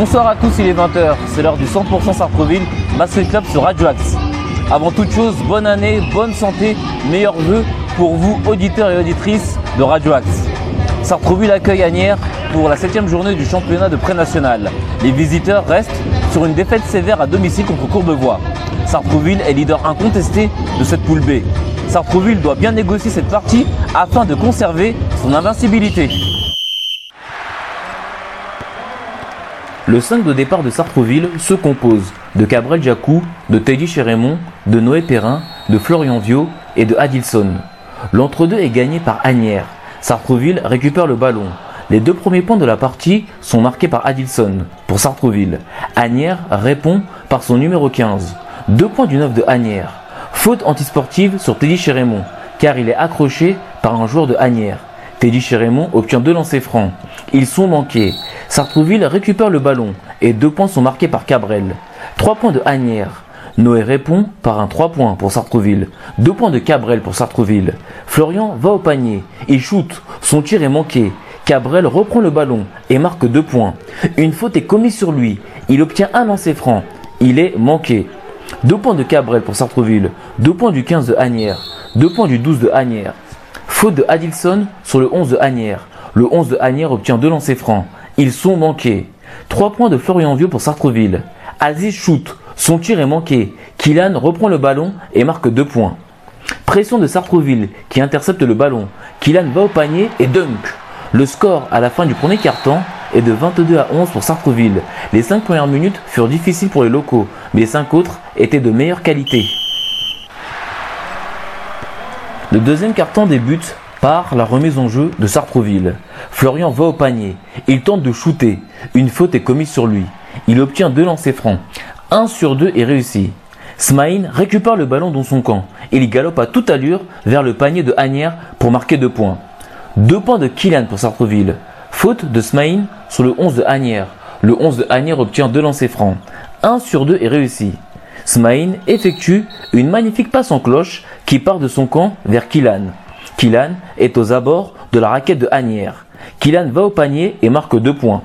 Bonsoir à tous, il est 20h, c'est l'heure du 100% Sartreville, Basket Club sur Radio Axe. Avant toute chose, bonne année, bonne santé, meilleurs vœux pour vous, auditeurs et auditrices de Radio Axe. Sartreville accueille Agnières pour la 7 journée du championnat de pré-national. Les visiteurs restent sur une défaite sévère à domicile contre Courbevoie. Sartreville est leader incontesté de cette poule B. Sartreville doit bien négocier cette partie afin de conserver son invincibilité. Le 5 de départ de Sartreville se compose de Cabrel Jacou, de Teddy Chérémont, de Noé Perrin, de Florian Viau et de Adilson. L'entre-deux est gagné par Agnières. Sartreville récupère le ballon. Les deux premiers points de la partie sont marqués par Adilson pour Sartreville. Agnières répond par son numéro 15. Deux points du 9 de Agnières. Faute antisportive sur Teddy Chérémont car il est accroché par un joueur de Agnières. Teddy Chérémont obtient deux lancers francs. Ils sont manqués. Sartrouville récupère le ballon et deux points sont marqués par Cabrel. Trois points de Agnières. Noé répond par un 3 points pour Sartrouville. Deux points de Cabrel pour Sartrouville. Florian va au panier. Il shoot. Son tir est manqué. Cabrel reprend le ballon et marque deux points. Une faute est commise sur lui. Il obtient un lancer franc. Il est manqué. Deux points de Cabrel pour Sartrouville. Deux points du 15 de Agnières. Deux points du 12 de Agnières. Faute de Adilson sur le 11 de Agnières. Le 11 de Agnières obtient deux lancers francs. Ils sont manqués. Trois points de Florian Vieux pour Sartreville. Aziz shoot. Son tir est manqué. Kylan reprend le ballon et marque deux points. Pression de Sartreville qui intercepte le ballon. Kylan va au panier et dunk. Le score à la fin du premier quart-temps est de 22 à 11 pour Sartreville. Les cinq premières minutes furent difficiles pour les locaux, mais les cinq autres étaient de meilleure qualité. Le deuxième carton débute par la remise en jeu de Sartreville. Florian va au panier. Il tente de shooter. Une faute est commise sur lui. Il obtient deux lancers francs. Un sur deux est réussi. Smaïn récupère le ballon dans son camp. Il galope à toute allure vers le panier de Agnières pour marquer deux points. Deux points de Kylian pour Sartreville. Faute de Smaïn sur le 11 de Agnières. Le 11 de Agnières obtient deux lancers francs. Un sur deux est réussi. Smaïn effectue une magnifique passe en cloche qui part de son camp vers Kilan. Kilan est aux abords de la raquette de Agnières. Kilan va au panier et marque deux points.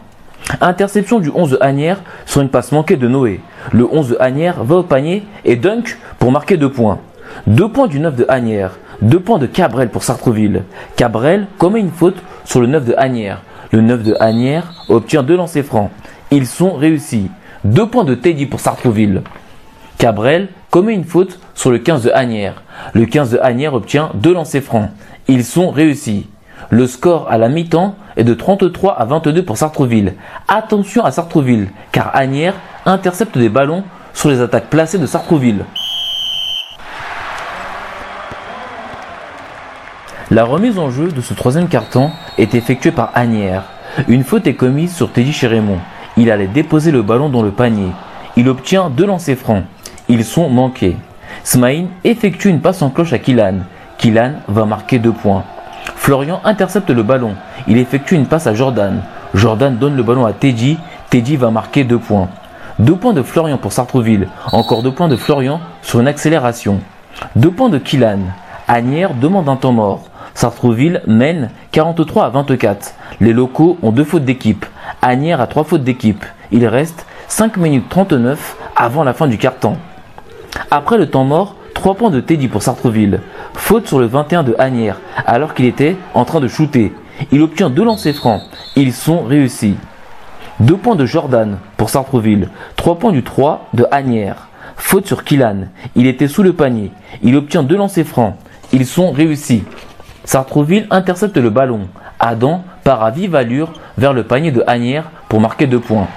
Interception du 11 de sur une passe manquée de Noé. Le 11 de va au panier et dunk pour marquer deux points. Deux points du 9 de Agnières. Deux points de Cabrel pour Sartreville. Cabrel commet une faute sur le 9 de Agnières. Le 9 de Agnières obtient deux lancers francs. Ils sont réussis. Deux points de Teddy pour Sartreville. Cabrel commet une faute sur le 15 de Agnières. Le 15 de Agnières obtient deux lancers francs. Ils sont réussis. Le score à la mi-temps est de 33 à 22 pour Sartreville. Attention à Sartreville, car Agnières intercepte des ballons sur les attaques placées de Sartreville. La remise en jeu de ce troisième carton est effectuée par Agnières. Une faute est commise sur Teddy Chérémont. Il allait déposer le ballon dans le panier. Il obtient deux lancers francs. Ils sont manqués. Smaïn effectue une passe en cloche à Kilan. Kilan va marquer deux points. Florian intercepte le ballon. Il effectue une passe à Jordan. Jordan donne le ballon à Teddy. Teddy va marquer deux points. Deux points de Florian pour Sartreville. Encore deux points de Florian sur une accélération. Deux points de Kilan. Agnières demande un temps mort. Sartreville mène 43 à 24. Les locaux ont deux fautes d'équipe. Agnières a trois fautes d'équipe. Il reste 5 minutes 39 avant la fin du quart-temps. Après le temps mort, 3 points de Teddy pour Sartreville. Faute sur le 21 de Agnières, alors qu'il était en train de shooter. Il obtient deux lancers francs. Ils sont réussis. 2 points de Jordan pour Sartreville. 3 points du 3 de Agnières. Faute sur Kilan. Il était sous le panier. Il obtient deux lancers francs. Ils sont réussis. Sartreville intercepte le ballon. Adam part à vive allure vers le panier de Agnières pour marquer 2 points.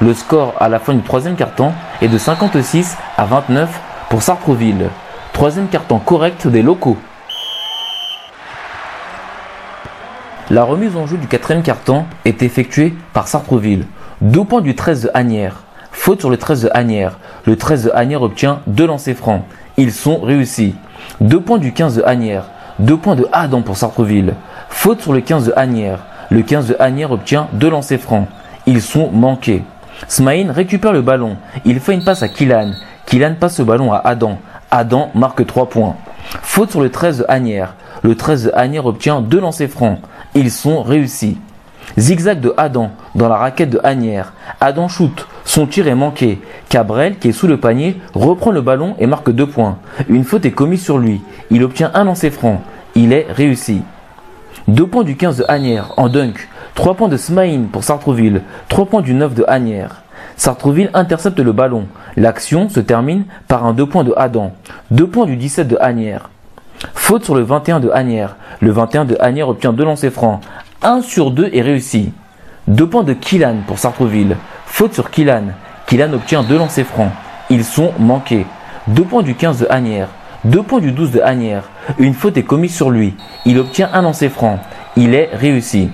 Le score à la fin du troisième carton est de 56 à 29 pour Sartreville. Troisième carton correct des locaux. La remise en jeu du quatrième carton est effectuée par Sartreville. Deux points du 13 de Agnières. Faute sur le 13 de Agnières. Le 13 de Agnières obtient deux lancers francs. Ils sont réussis. Deux points du 15 de Agnières. Deux points de Adam pour Sartreville. Faute sur le 15 de Agnières. Le 15 de Agnières obtient deux lancers francs. Ils sont manqués. Smaïn récupère le ballon. Il fait une passe à Kilan. Kilan passe le ballon à Adam. Adam marque 3 points. Faute sur le 13 de Agnières. Le 13 de Agnières obtient deux lancers francs. Ils sont réussis. Zigzag de Adam dans la raquette de Agnières. Adam shoot. Son tir est manqué. Cabrel, qui est sous le panier, reprend le ballon et marque deux points. Une faute est commise sur lui. Il obtient un lancer franc. Il est réussi. Deux points du 15 de Agnières en dunk. Trois points de Smaïn pour Sartreville. Trois points du 9 de Agnières. Sartreville intercepte le ballon. L'action se termine par un deux points de Adam. Deux points du 17 de Agnières. Faute sur le 21 de Agnières. Le 21 de Agnières obtient deux lancers francs. 1 sur 2 est réussi. Deux points de Killan pour Sartreville. Faute sur Killan. Killan obtient deux lancers francs. Ils sont manqués. Deux points du 15 de Agnières. Deux points du 12 de Agnières. Une faute est commise sur lui. Il obtient un lancer franc. Il est réussi.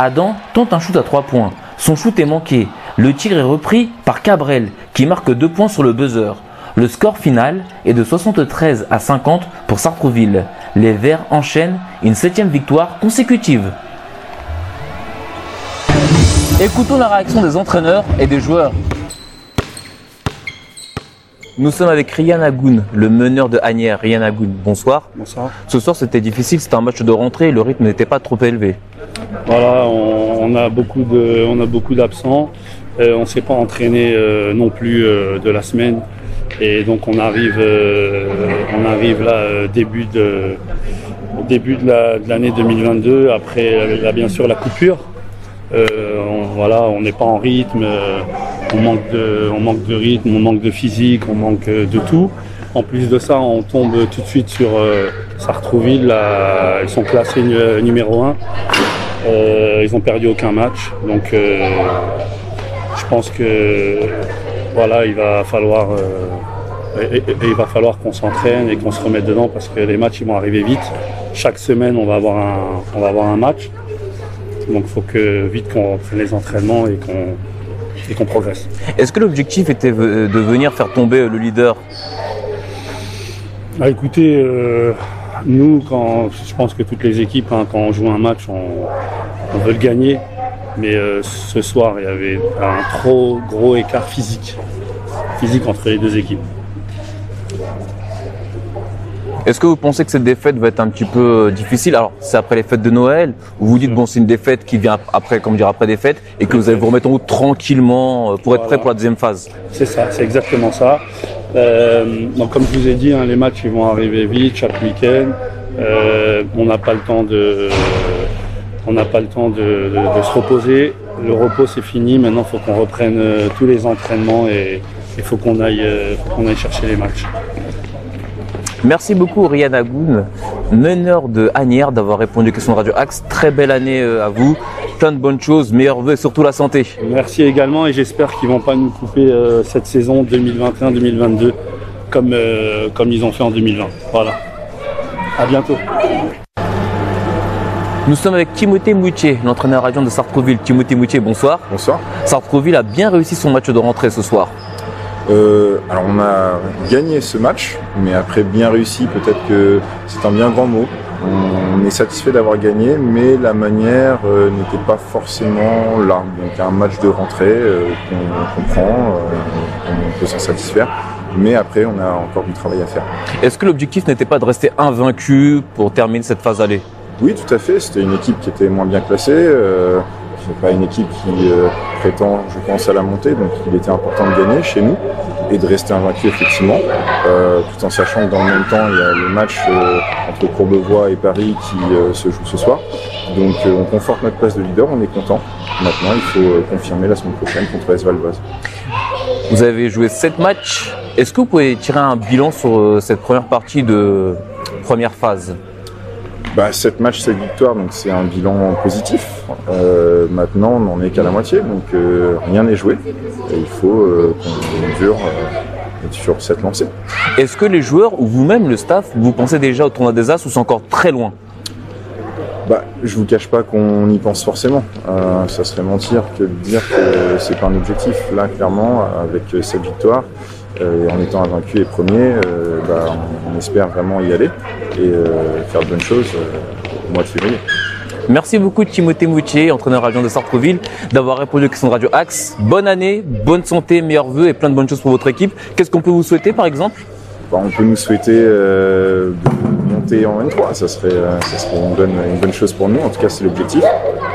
Adam tente un shoot à trois points. Son shoot est manqué. Le tir est repris par Cabrel qui marque deux points sur le buzzer. Le score final est de 73 à 50 pour Sartreville. Les Verts enchaînent une septième victoire consécutive. Écoutons la réaction des entraîneurs et des joueurs. Nous sommes avec Ryan Agoun, le meneur de Agnières. Ryan Agoun, bonsoir. Bonsoir. Ce soir c'était difficile, c'était un match de rentrée, le rythme n'était pas trop élevé. Voilà, on, a beaucoup de, on a beaucoup d'absents. Euh, on ne s'est pas entraîné euh, non plus euh, de la semaine. Et donc on arrive, on arrive là début de, début de la- de l'année 2022, après bien sûr la coupure. On, voilà, on n'est pas en rythme, on manque de, on manque de rythme, on manque de physique, on manque de tout. En plus de ça, on tombe tout de suite sur Sartrouville. là, ils sont classés nu- numéro 1. Ils ont perdu aucun match, donc euh, je pense que voilà, il va falloir, euh, et- et- et il va falloir qu'on s'entraîne et qu'on se remette dedans parce que les matchs ils vont arriver vite. Chaque semaine, on va avoir un, on va avoir un match. Donc il faut que vite qu'on prenne les entraînements et qu'on et qu'on progresse. Est-ce que l'objectif était ve- de venir faire tomber le leader? Ah, écoutez, euh, nous, quand, je pense que toutes les équipes, hein, quand on joue un match, on, on veut le gagner. Mais euh, ce soir, il y avait un trop gros écart physique, physique entre les deux équipes. Est-ce que vous pensez que cette défaite va être un petit peu euh, difficile? Alors, c'est après les fêtes de Noël, où vous dites, bon, c'est une défaite qui vient après, comme dire, après des fêtes, et que vous allez vous remettre en route tranquillement euh, pour être Voilà. prêt pour la deuxième phase. C'est ça, c'est exactement ça. Euh, donc comme je vous ai dit, hein, les matchs ils vont arriver vite chaque week-end. Euh, on n'a pas le temps de, on n'a pas le temps de, de- se reposer. Le repos c'est fini. Maintenant, il faut qu'on reprenne euh, tous les entraînements et il faut qu'on aille, euh, qu'on aille chercher les matchs. Merci beaucoup, Ryan Agoun, meneur de Agnières, d'avoir répondu aux questions de Radio Axe. Très belle année à vous. Plein de bonnes choses, meilleurs vœux et surtout la santé. Merci également et j'espère qu'ils vont pas nous couper euh, cette saison 2021-2022 comme, euh, comme ils ont fait en 2020. Voilà. À bientôt. Nous sommes avec Timothée Moutier, l'entraîneur adjoint de Sartreville. Timothée Moutier, bonsoir. Bonsoir. Sartreville a bien réussi son match de rentrée ce soir. Euh, alors on a gagné ce match, mais après bien réussi, peut-être que c'est un bien grand mot. On est satisfait d'avoir gagné, mais la manière euh, n'était pas forcément là. Donc un match de rentrée euh, qu'on comprend, euh, on peut s'en satisfaire, mais après on a encore du travail à faire. Est-ce que l'objectif n'était pas de rester invaincu pour terminer cette phase allée? Oui, tout à fait. C'était une équipe qui était moins bien classée. C'est pas une équipe qui euh, prétend, je pense, à la montée. Donc, il était important de gagner chez nous et de rester invaincu effectivement, euh, tout en sachant que dans le même temps, il y a le match euh, entre Courbevoie et Paris qui se joue ce soir. Donc, on conforte notre place de leader. On est content. Maintenant, il faut confirmer la semaine prochaine contre S. Vous avez joué 7 matchs. Est-ce que vous pouvez tirer un bilan sur cette première partie de première phase? Bah, 7 matchs, 7 victoires, donc c'est un bilan positif. Euh, maintenant, on n'en est qu'à la moitié, donc euh, rien n'est joué. Et il faut euh, qu'on dure sur cette lancée. Est-ce que les joueurs ou vous-même, le staff, vous pensez déjà au tournoi des As ou c'est encore très loin? Bah, je vous cache pas qu'on y pense forcément. Ça serait mentir que de dire que c'est pas un objectif. Là, clairement, avec cette victoire, et en étant invaincu et premier, bah, on, espère vraiment y aller et euh, faire de bonnes choses euh, au mois de février. Merci beaucoup Timothée Moutier, entraîneur adjoint de Sartreville, d'avoir répondu aux questions de Radio Axe. Bonne année, bonne santé, meilleurs vœux et plein de bonnes choses pour votre équipe. Qu'est-ce qu'on peut vous souhaiter par exemple? Bah, on peut nous souhaiter de monter en N3. Ça serait, ça serait une, bonne, une bonne chose pour nous. En tout cas, c'est l'objectif.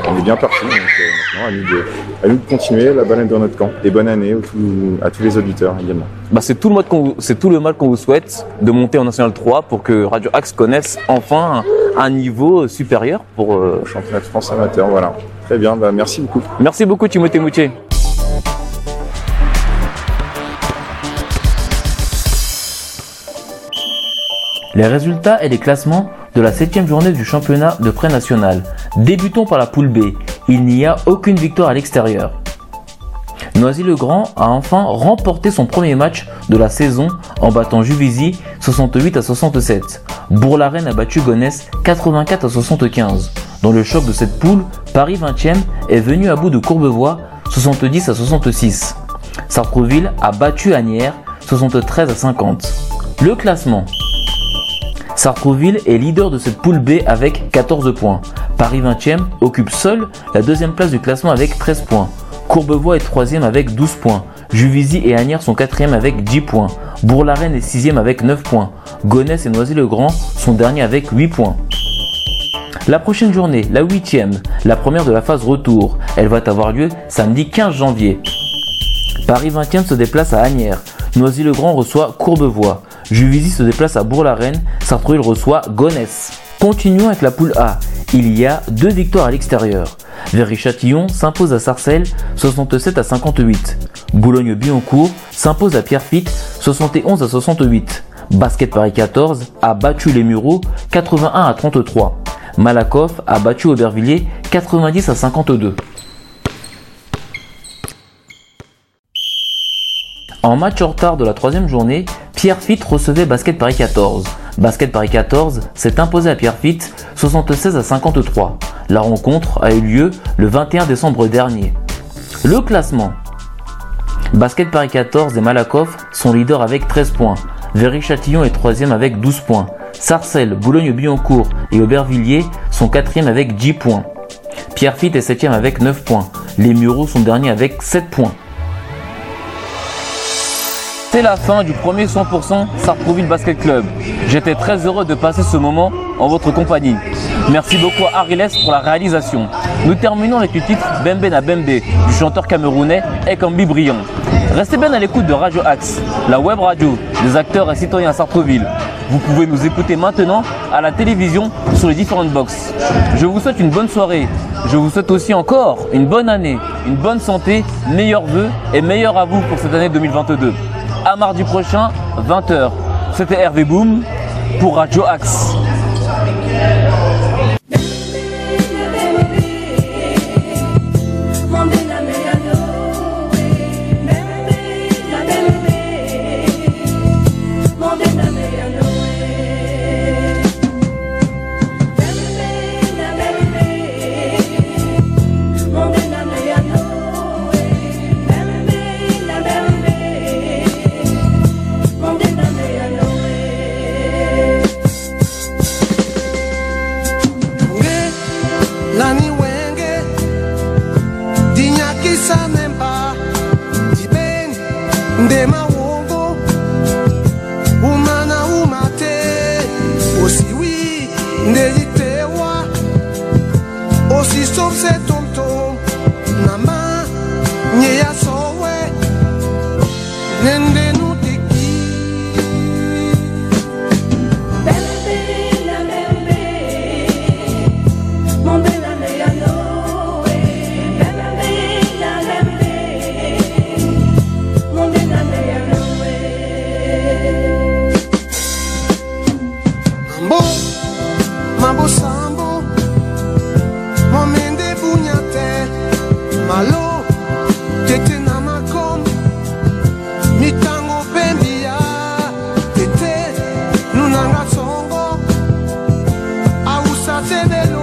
On est bien parti. Donc, maintenant, à nous, de, à nous de continuer. La balle dans notre camp. Et bonne année à tous les auditeurs également. Bah, c'est tout le mal qu'on c'est tout le mal qu'on vous souhaite de monter en National 3 pour que Radio Axe connaisse enfin un, niveau supérieur pour euh... championnat de France amateur. Voilà. Très bien. Bah, merci beaucoup. Merci beaucoup Timothée Moutier. Les résultats et les classements de la septième journée du championnat de pré-national. Débutons par la poule B. Il n'y a aucune victoire à l'extérieur. Noisy-le-Grand a enfin remporté son premier match de la saison en battant Juvisy 68 à 67. Bourg-la-Reine a battu Gonesse 84 à 75. Dans le choc de cette poule, Paris 20e est venu à bout de Courbevoie 70 à 66. Sartreville a battu Agnières 73 à 50. Le classement Sartreville est leader de cette poule B avec 14 points. Paris 20e occupe seul la deuxième place du classement avec 13 points. Courbevoie est troisième avec 12 points. Juvisy et Agnières sont quatrième avec 10 points. Bourg-la-Reine est sixième avec 9 points. Gonesse et Noisy-le-Grand sont derniers avec 8 points. La prochaine journée, la huitième, la première de la phase retour, elle va avoir lieu samedi 15 janvier. Paris 20e se déplace à Agnières. Noisy-le-Grand reçoit Courbevoie. Juvisy se déplace à Bourg-la-Reine. Sartreville reçoit Gonesse. Continuons avec la poule A. Il y a deux victoires à l'extérieur. Véry-Châtillon s'impose à Sarcelles 67 à 58. Boulogne-Billancourt s'impose à Pierrefitte 71 à 68. Basket Paris 14 a battu les Mureaux 81 à 33. Malakoff a battu Aubervilliers 90 à 52. En match en retard de la troisième journée, Pierrefitte recevait Basket Paris 14. Basket Paris 14 s'est imposé à Pierrefitte 76 à 53. La rencontre a eu lieu le 21 décembre dernier. Le classement Basket Paris 14 et Malakoff sont leaders avec 13 points. Véry-Châtillon est 3 avec 12 points. Sarcelles, Boulogne-Billancourt et Aubervilliers sont 4 avec 10 points. Pierrefitte est 7 avec 9 points. Les Mureaux sont derniers avec 7 points. C'est la fin du premier 100% Sartrouville Basket Club. J'étais très heureux de passer ce moment en votre compagnie. Merci beaucoup à Ariles pour la réalisation. Nous terminons avec le titre Bembe na Bembe du chanteur camerounais Ekambi Briand. Restez bien à l'écoute de Radio Axe, la web radio des acteurs et citoyens à Sartreville. Vous pouvez nous écouter maintenant à la télévision sur les différentes boxes. Je vous souhaite une bonne soirée. Je vous souhaite aussi encore une bonne année, une bonne santé, meilleurs vœux et meilleurs à vous pour cette année 2022 à mardi prochain, 20h. C'était Hervé Boom pour Radio Axe. De nothing